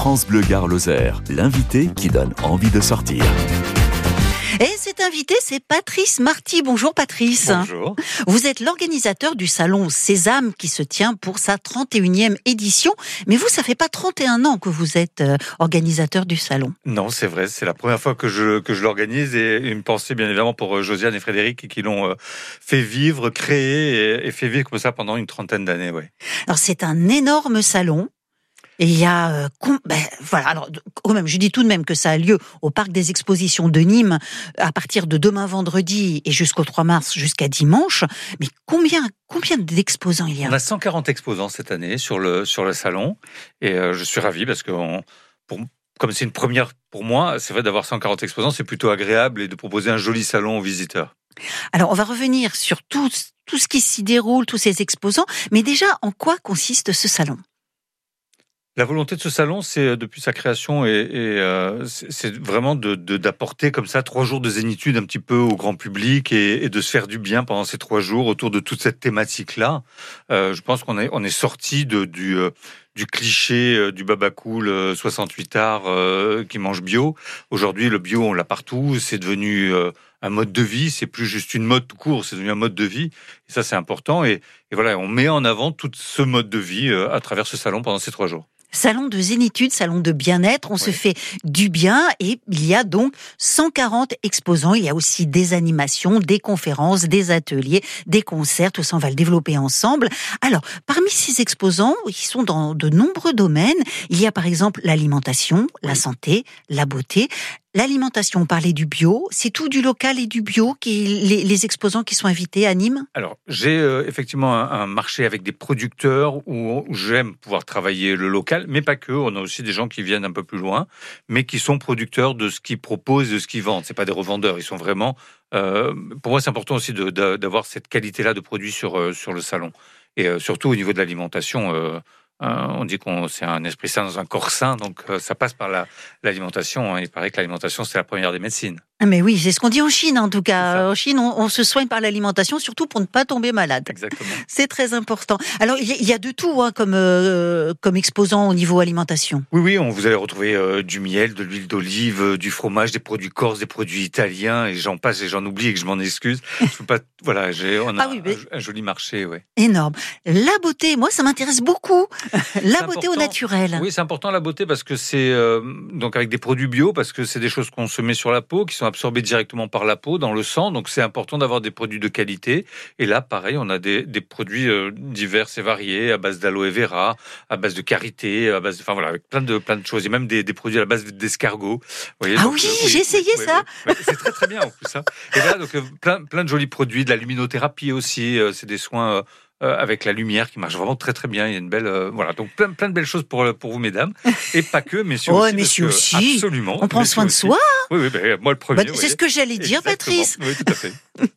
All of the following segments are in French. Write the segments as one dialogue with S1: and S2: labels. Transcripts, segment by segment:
S1: France Bleu Gare Lozère, l'invité qui donne envie de sortir.
S2: Et cet invité, c'est Patrice Marty. Bonjour Patrice.
S3: Bonjour.
S2: Vous êtes l'organisateur du salon Sésame qui se tient pour sa 31e édition. Mais vous, ça fait pas 31 ans que vous êtes euh, organisateur du salon.
S3: Non, c'est vrai, c'est la première fois que je, que je l'organise et une pensée bien évidemment pour euh, Josiane et Frédéric qui l'ont euh, fait vivre, créé et, fait vivre comme ça pendant une trentaine d'années. Ouais.
S2: Alors c'est un énorme salon et il y a, euh, ben, voilà, alors quand même, je dis tout de même que ça a lieu au parc des expositions de Nîmes à partir de demain vendredi et jusqu'au 3 mars, jusqu'à dimanche. Mais combien, combien d'exposants il y a?
S3: On a 140 exposants cette année sur le sur le salon et euh, je suis ravi parce que pour, comme c'est une première pour moi, c'est vrai d'avoir 140 exposants, c'est plutôt agréable et de proposer un joli salon aux visiteurs.
S2: Alors, on va revenir sur tout, tout ce qui s'y déroule, tous ces exposants, mais déjà, en quoi consiste ce salon?
S3: La volonté de ce salon, c'est euh, depuis sa création, et, euh, c'est vraiment d'apporter de, comme ça trois jours de zénitude un petit peu au grand public et, de se faire du bien pendant ces trois jours autour de toute cette thématique-là. Euh, je pense qu'on est, on est sorti de, du, du cliché du baba cool 68 art qui mange bio. Aujourd'hui, le bio, on l'a partout. C'est devenu un mode de vie. C'est plus juste une mode tout court. C'est devenu un mode de vie. Et ça, c'est important. Et, et, voilà, on met en avant tout ce mode de vie à travers ce salon pendant ces trois jours
S2: salon de zénitude, salon de bien-être. On se fait du bien et il y a donc 140 exposants. Il y a aussi des animations, des conférences, des ateliers, des concerts. Tout ça, on va le développer ensemble. Alors, parmi ces exposants, ils sont dans de nombreux domaines. Il y a par exemple l'alimentation, la santé, la beauté. L'alimentation, on parlait du bio, c'est tout du local et du bio, qui, les, exposants qui sont invités à Nîmes
S3: Alors, j'ai euh, effectivement un, marché avec des producteurs où, j'aime pouvoir travailler le local, mais pas que. On a aussi des gens qui viennent un peu plus loin, mais qui sont producteurs de ce qu'ils proposent, de ce qu'ils vendent. C'est pas des revendeurs, ils sont vraiment. Euh, pour moi, c'est important aussi d'avoir cette qualité-là de produits sur, euh, sur le salon. Et surtout au niveau de l'alimentation euh, on dit qu'on c'est un esprit sain dans un corps sain, donc euh, ça passe par l'alimentation. Hein. Il paraît que l'alimentation c'est la première des médecines.
S2: Ah, mais oui, c'est ce qu'on dit en Chine en tout cas. En Chine, on, se soigne par l'alimentation, surtout pour ne pas tomber malade.
S3: Exactement.
S2: C'est très important. Alors il y, a de tout hein, comme euh, comme exposant au niveau alimentation.
S3: Oui, oui, on vous allez retrouver du miel, de l'huile d'olive, du fromage, des produits corses, des produits italiens, et j'en passe et j'en oublie et que je m'en excuse. je peux pas. Voilà, j'ai on a ah un, joli marché, ouais.
S2: Énorme. La beauté, moi, ça m'intéresse beaucoup. la beauté au naturel.
S3: Oui, c'est important la beauté parce que c'est euh, donc avec des produits bio parce que c'est des choses qu'on se met sur la peau qui sont absorbées directement par la peau dans le sang. Donc c'est important d'avoir des produits de qualité. Et là, pareil, on a des, des produits euh, divers et variés à base d'aloe vera, à base de karité, à base, enfin voilà, avec plein de plein de choses. Et même des, des produits à la base d'escargot.
S2: Ah oui, euh, j'ai essayé ça.
S3: c'est très très bien en plus. Hein. Et là, donc plein plein de jolis produits, de la luminothérapie aussi. c'est des soins euh, avec la lumière qui marche vraiment très très bien. Il y a une belle euh, voilà donc plein plein de belles choses pour pour vous mesdames et pas que messieurs
S2: aussi. messieurs aussi.
S3: Absolument.
S2: On prend soin de soi.
S3: Oui oui moi le premier.
S2: Bah, c'est ce que j'allais dire Patrice.
S3: Oui tout à fait.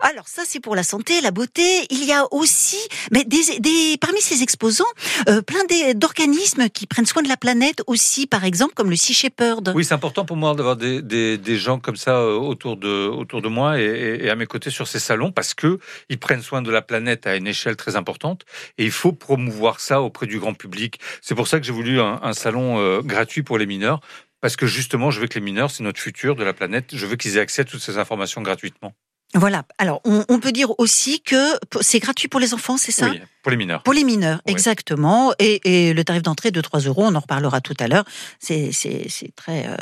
S2: Alors ça c'est pour la santé, la beauté. Il y a aussi mais des, des parmi ces exposants euh, plein d'organismes qui prennent soin de la planète aussi par exemple comme le Sea Shepherd.
S3: Oui c'est important pour moi d'avoir des, des, des, gens comme ça autour de autour de moi et, et, à mes côtés sur ces salons parce que ils prennent soin de la planète à une échelle très importante et il faut promouvoir ça auprès du grand public. C'est pour ça que j'ai voulu un, salon euh, gratuit pour les mineurs parce que justement, je veux que les mineurs, c'est notre futur de la planète. Je veux qu'ils aient accès à toutes ces informations gratuitement.
S2: Voilà. Alors, on, peut dire aussi que c'est gratuit pour les enfants, c'est ça?
S3: Oui, pour les mineurs.
S2: Pour les mineurs, exactement. Et, le tarif d'entrée de 3 euros, on en reparlera tout à l'heure. C'est très. Euh,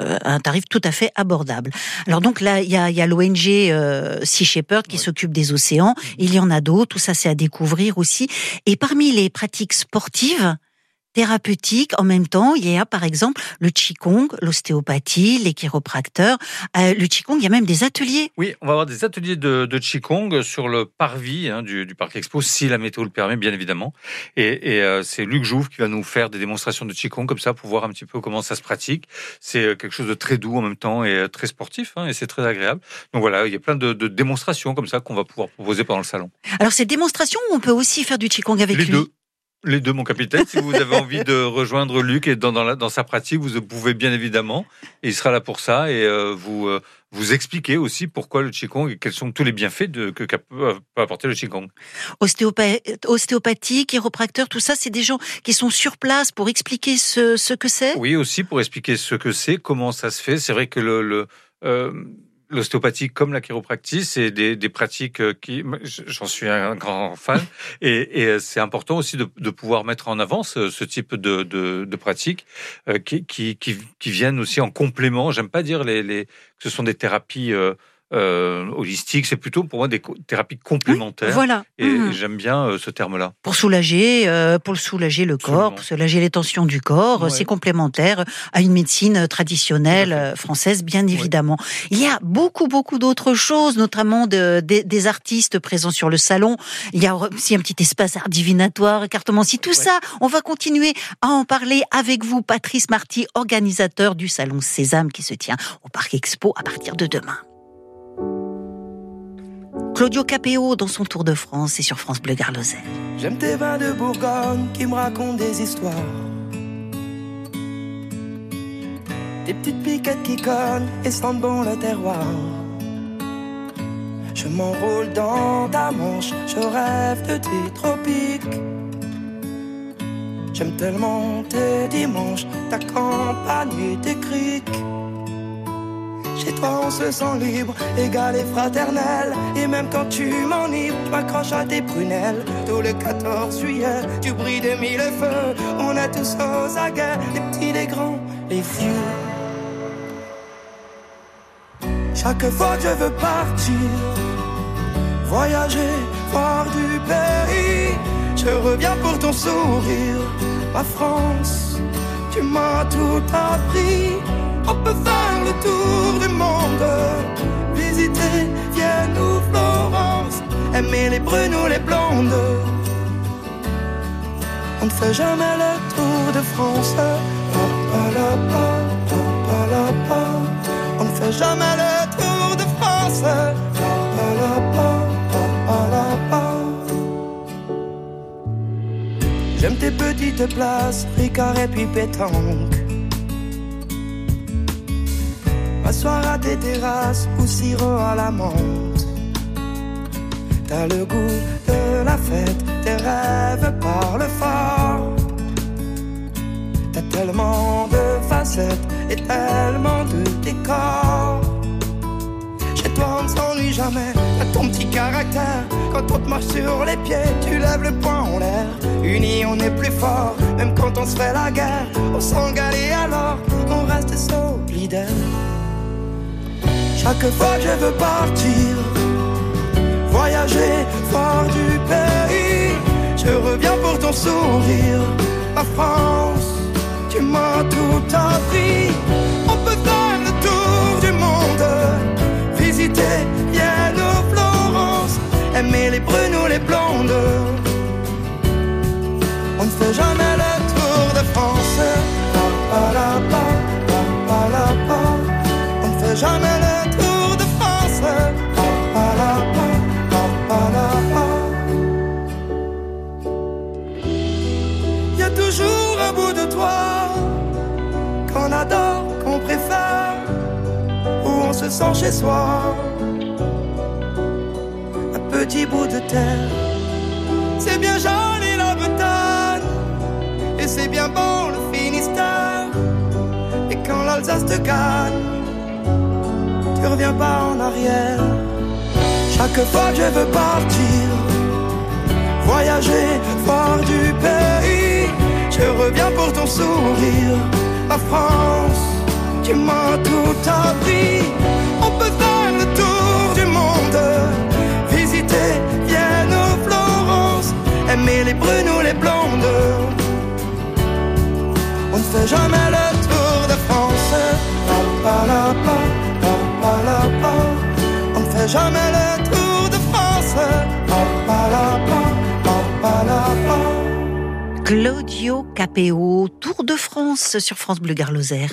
S2: euh, un tarif tout à fait abordable. Alors donc là, il y a, l'ONG euh, Sea Shepherd qui s'occupe des océans. Il y en a d'autres. Tout ça, c'est à découvrir aussi. Et parmi les pratiques sportives, thérapeutique. En même temps, il y a par exemple le Qigong, l'ostéopathie, les chiropracteurs. Euh, le Qigong, il y a même des ateliers.
S3: Oui, on va avoir des ateliers de, de Qigong sur le parvis hein, du, du, Parc Expo, si la météo le permet, bien évidemment. Et, et euh, c'est Luc Jouve qui va nous faire des démonstrations de Qigong comme ça pour voir un petit peu comment ça se pratique. C'est euh, quelque chose de très doux en même temps et très sportif, hein, et c'est très agréable. Donc voilà, il y a plein de, de démonstrations comme ça qu'on va pouvoir proposer pendant le salon.
S2: Alors ces démonstrations, on peut aussi faire du Qigong avec
S3: les
S2: lui?
S3: Deux. Les deux, mon capitaine. Si vous avez envie de rejoindre Luc et dans, dans, dans, sa pratique, vous pouvez bien évidemment. Et il sera là pour ça et euh, vous euh, vous expliquer aussi pourquoi le Qigong et quels sont tous les bienfaits de, que peut apporter le Qigong.
S2: ostéopathie, chiropracteur, tout ça, c'est des gens qui sont sur place pour expliquer ce, ce que c'est?
S3: Oui, aussi pour expliquer ce que c'est, comment ça se fait. C'est vrai que le, le euh, l'ostéopathie comme la chiropractie, c'est des, des, pratiques euh, qui, j'en suis un grand fan, et, et c'est important aussi de, de, pouvoir mettre en avant ce, ce type de, de, de pratiques euh, qui, qui, qui, qui, viennent aussi en complément. J'aime pas dire les, les, que ce sont des thérapies euh, holistique, c'est plutôt pour moi des thérapies complémentaires.
S2: voilà.
S3: Et, mmh. j'aime bien euh, ce terme-là.
S2: Pour soulager, euh, pour soulager le corps, pour soulager les tensions du corps, c'est complémentaire à une médecine traditionnelle française, bien évidemment. Ouais. Il y a beaucoup, beaucoup d'autres choses, notamment de, de, des artistes présents sur le salon. Il y a aussi un petit espace art divinatoire, écartement-si, tout ouais. ça. On va continuer à en parler avec vous, Patrice Marty, organisateur du salon Sésame qui se tient au Parc Expo à partir de demain. Claudio Capéo dans son Tour de France et sur France Bleu Garloset.
S4: J'aime tes vins de Bourgogne qui me racontent des histoires. Des petites piquettes qui cognent et sentent bon le terroir. Je m'enroule dans ta manche, je rêve de tes tropiques. J'aime tellement tes dimanches, ta campagne et tes criques. Chez toi on se sent libre, égal et fraternel. Et même quand tu m'enivres, je m'accroche à tes prunelles. Tout le 14 juillet, tu brilles de mille feux. On est tous aux aguets, les petits, les grands, les vieux. Chaque fois que je veux partir Voyager, voir du pays. Je reviens pour ton sourire Ma France, tu m'as tout appris on peut faire le tour du monde, visiter Vienne ou Florence, aimer les brunes ou les blondes. On ne fait jamais le tour de France. On ne fait jamais le tour de France. J'aime tes petites places, Ricard et puis pétanque. M'asseoir à tes terrasses ou sirop à la menthe. T'as le goût de la fête, tes rêves parlent fort. T'as tellement de facettes et tellement de décors. Chez toi on ne s'ennuie jamais, t'as ton petit caractère. Quand on te marche sur les pieds, tu lèves le poing en l'air. Unis on est plus fort, même quand on se fait la guerre. On et alors on reste solidaire. Chaque fois que je veux partir, voyager, voir du pays, je reviens pour ton sourire. La France, tu m'as tout appris. On peut faire le tour du monde, visiter Vienne ou Florence, aimer les brunes ou les blondes. On ne fait jamais le tour de France. Pa, pa, la, pa. On ne fait jamais tu reviens pas en arrière. Chaque fois que je veux partir, voyager, voir du pays, je reviens pour ton sourire la France, tu m'as tout appris. On peut faire le tour du monde, visiter Vienne ou Florence, aimer les brunes ou les blondes. On ne fait jamais le tour de. On ne fait jamais le tour de France.
S2: Claudio Capéo, Tour de France sur France Bleu Gard-Lozère.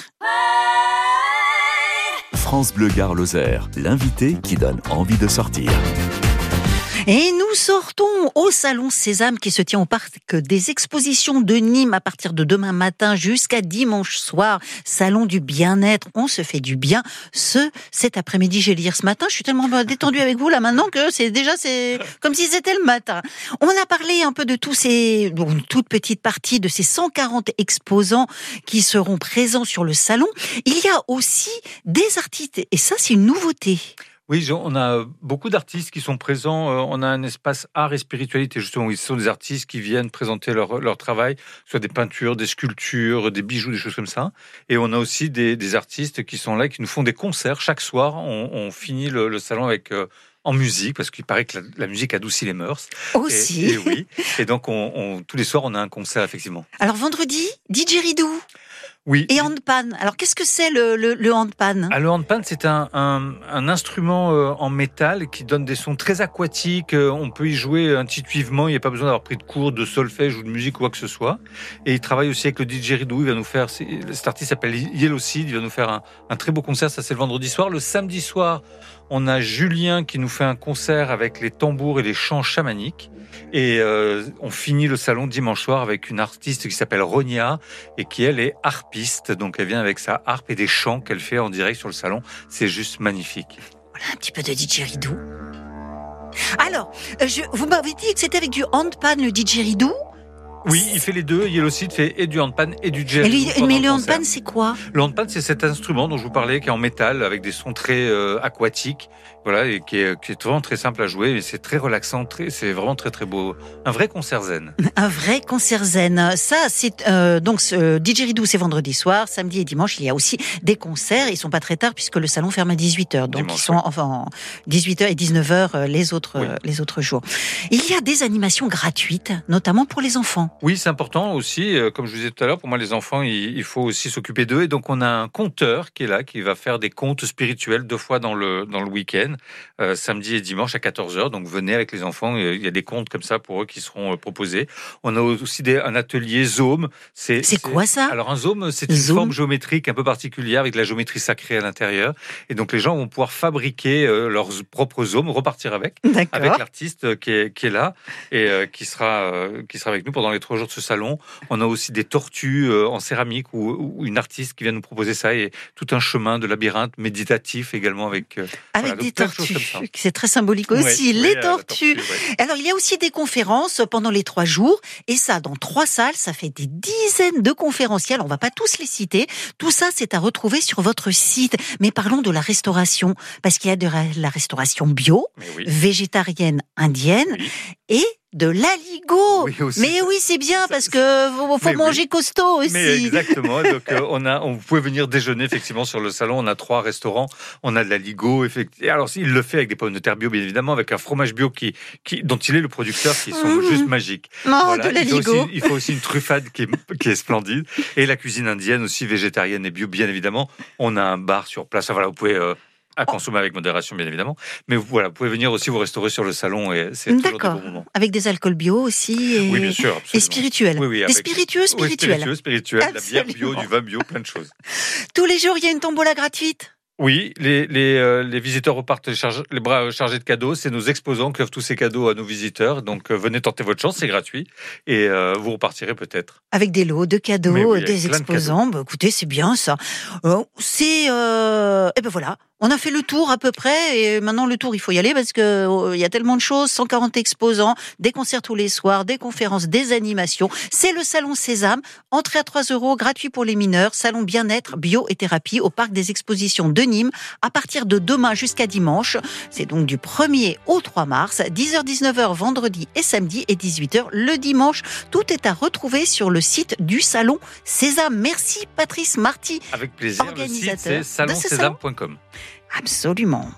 S1: France Bleu Gard-Lozère, l'invité qui donne envie de sortir.
S2: Et nous sortons au Salon Sésame qui se tient au parc des expositions de Nîmes à partir de demain matin jusqu'à dimanche soir. Salon du bien-être. On se fait du bien ce, cet après-midi. J'ai lire ce matin. Je suis tellement détendue avec vous là maintenant que c'est déjà, c'est comme si c'était le matin. On a parlé un peu de tous ces, une toute petite partie de ces 140 exposants qui seront présents sur le salon. Il y a aussi des artistes et ça, c'est une nouveauté.
S3: Oui, on a beaucoup d'artistes qui sont présents. Euh, on a un espace art et spiritualité, justement, où ils sont des artistes qui viennent présenter leur, leur travail, soit des peintures, des sculptures, des bijoux, des choses comme ça. Et on a aussi des, des artistes qui sont là, qui nous font des concerts. Chaque soir, on, on finit le, le, salon avec... Euh, en musique, parce qu'il paraît que la, la, musique adoucit les mœurs.
S2: Aussi.
S3: Et, et oui. Et donc, on, on, tous les soirs, on a un concert, effectivement.
S2: Alors, vendredi, DJ Ridou.
S3: Oui.
S2: Et handpan. Alors, qu'est-ce que c'est le, le, le handpan?
S3: Ah, Le handpan, c'est un, un, un, instrument euh, en métal qui donne des sons très aquatiques. Euh, on peut y jouer intuitivement. Il n'y a pas besoin d'avoir pris de cours de solfège ou de musique ou quoi que ce soit. Et il travaille aussi avec le DJ Ridou. Il va nous faire, cet artiste s'appelle Yellow Seed. Il va nous faire un, un très beau concert. Ça, c'est le vendredi soir. Le samedi soir, on a Julien qui nous fait un concert avec les tambours et les chants chamaniques. Et euh, on finit le salon dimanche soir avec une artiste qui s'appelle Ronia et qui elle est harpiste. Donc elle vient avec sa harpe et des chants qu'elle fait en direct sur le salon. C'est juste magnifique.
S2: Voilà un petit peu de DJ Ridou. Alors, je, vous m'avez dit que c'était avec du handpan le DJ Ridou?
S3: Oui, il fait les deux. Yellow Seed fait et du handpan et du jazz.
S2: mais le handpan, c'est quoi
S3: Le handpan, c'est cet instrument dont je vous parlais, qui est en métal, avec des sons très euh, aquatiques, voilà, et qui est, qui est, vraiment très simple à jouer. Mais c'est très relaxant, très, c'est vraiment très très beau. Un vrai concert zen.
S2: Un vrai concert zen. Ça, c'est euh, donc euh, DJ Ridou, c'est vendredi soir, samedi et dimanche. Il y a aussi des concerts. Ils sont pas très tard puisque le salon ferme à 18 h Donc dimanche, ils sont oui. enfin 18 h et 19 h les autres oui. les autres jours. Il y a des animations gratuites, notamment pour les enfants.
S3: Oui, c'est important aussi. euh, Comme je vous disais tout à l'heure, pour moi, les enfants, il, faut aussi s'occuper d'eux. Et donc, on a un conteur qui est là, qui va faire des contes spirituels deux fois dans le, dans le week-end, euh, samedi et dimanche à 14h. Donc, venez avec les enfants. Il y a des contes comme ça pour eux qui seront euh, proposés. On a aussi des, un atelier Zoom.
S2: C'est quoi ça?
S3: Alors, un Zoom, c'est une zoom? forme géométrique un peu particulière avec de la géométrie sacrée à l'intérieur. Et donc, les gens vont pouvoir fabriquer leurs propres Zooms, repartir avec, avec l'artiste qui est, qui est là et qui, sera, qui sera avec nous pendant les trois jours de ce salon. On a aussi des tortues euh, en céramique ou, une artiste qui vient nous proposer ça et tout un chemin de labyrinthe méditatif également avec,
S2: euh, avec voilà, des tortues. C'est très symbolique aussi, les tortues.
S3: tortue,
S2: Alors il y a aussi des conférences pendant les trois jours et ça dans trois salles, ça fait des dizaines de conférenciels. On va pas tous les citer. Tout ça c'est à retrouver sur votre site. Mais parlons de la restauration parce qu'il y a de la restauration bio,
S3: oui.
S2: végétarienne, indienne et de l'aligot.
S3: Oui,
S2: mais oui, c'est bien parce que faut, manger
S3: oui.
S2: costaud aussi.
S3: Mais exactement. Donc euh, on a, on pouvez venir déjeuner effectivement sur le salon. On a trois restaurants. On a de l'aligot. Effectivement. Alors il le fait avec des pommes de terre bio, bien évidemment, avec un fromage bio qui, qui dont il est le producteur, qui sont mmh. juste magiques.
S2: Non, voilà. de l'aligot.
S3: Il, il, faut aussi une truffade qui est, qui est splendide et la cuisine indienne aussi végétarienne et bio, bien évidemment. On a un bar sur place. Voilà, vous pouvez euh, à consommer avec modération, bien évidemment. Mais voilà, vous pouvez venir aussi vous restaurer sur le salon et c'est toujours des bons moments.
S2: Avec des alcools bio aussi. Et,
S3: oui, bien sûr. Absolument.
S2: Et spirituels.
S3: Oui, oui,
S2: des spiritueux spirituels.
S3: Oui, spiritueux, spirituels, la bière bio, du vin bio, plein de choses.
S2: Tous les jours, il y a une tombola gratuite?
S3: Oui, les, les, euh, les visiteurs repartent les, charge, les bras chargés de cadeaux. C'est nos exposants qui offrent tous ces cadeaux à nos visiteurs. Donc euh, venez tenter votre chance, c'est gratuit. Et euh, vous repartirez peut-être.
S2: Avec des lots de cadeaux, oui, des exposants. De cadeaux. Bah, écoutez, c'est bien ça. Euh, c'est... Et ben voilà, on a fait le tour à peu près et maintenant le tour il faut y aller parce que oh, il y a tellement de choses, 140 exposants, des concerts tous les soirs, des conférences, des animations. C'est le salon Sésame, entrée à 3 euros, gratuit pour les mineurs, salon bien-être, bio et thérapie au parc des expositions de Nîmes à partir de demain jusqu'à dimanche. C'est donc du 1er au 3 mars, 10h-19h vendredi et samedi et 18h le dimanche. Tout est à retrouver sur le site du salon Sésame. Merci Patrice Marty.
S3: Avec plaisir. Le site c'est salonsésame.com.
S2: Absolument.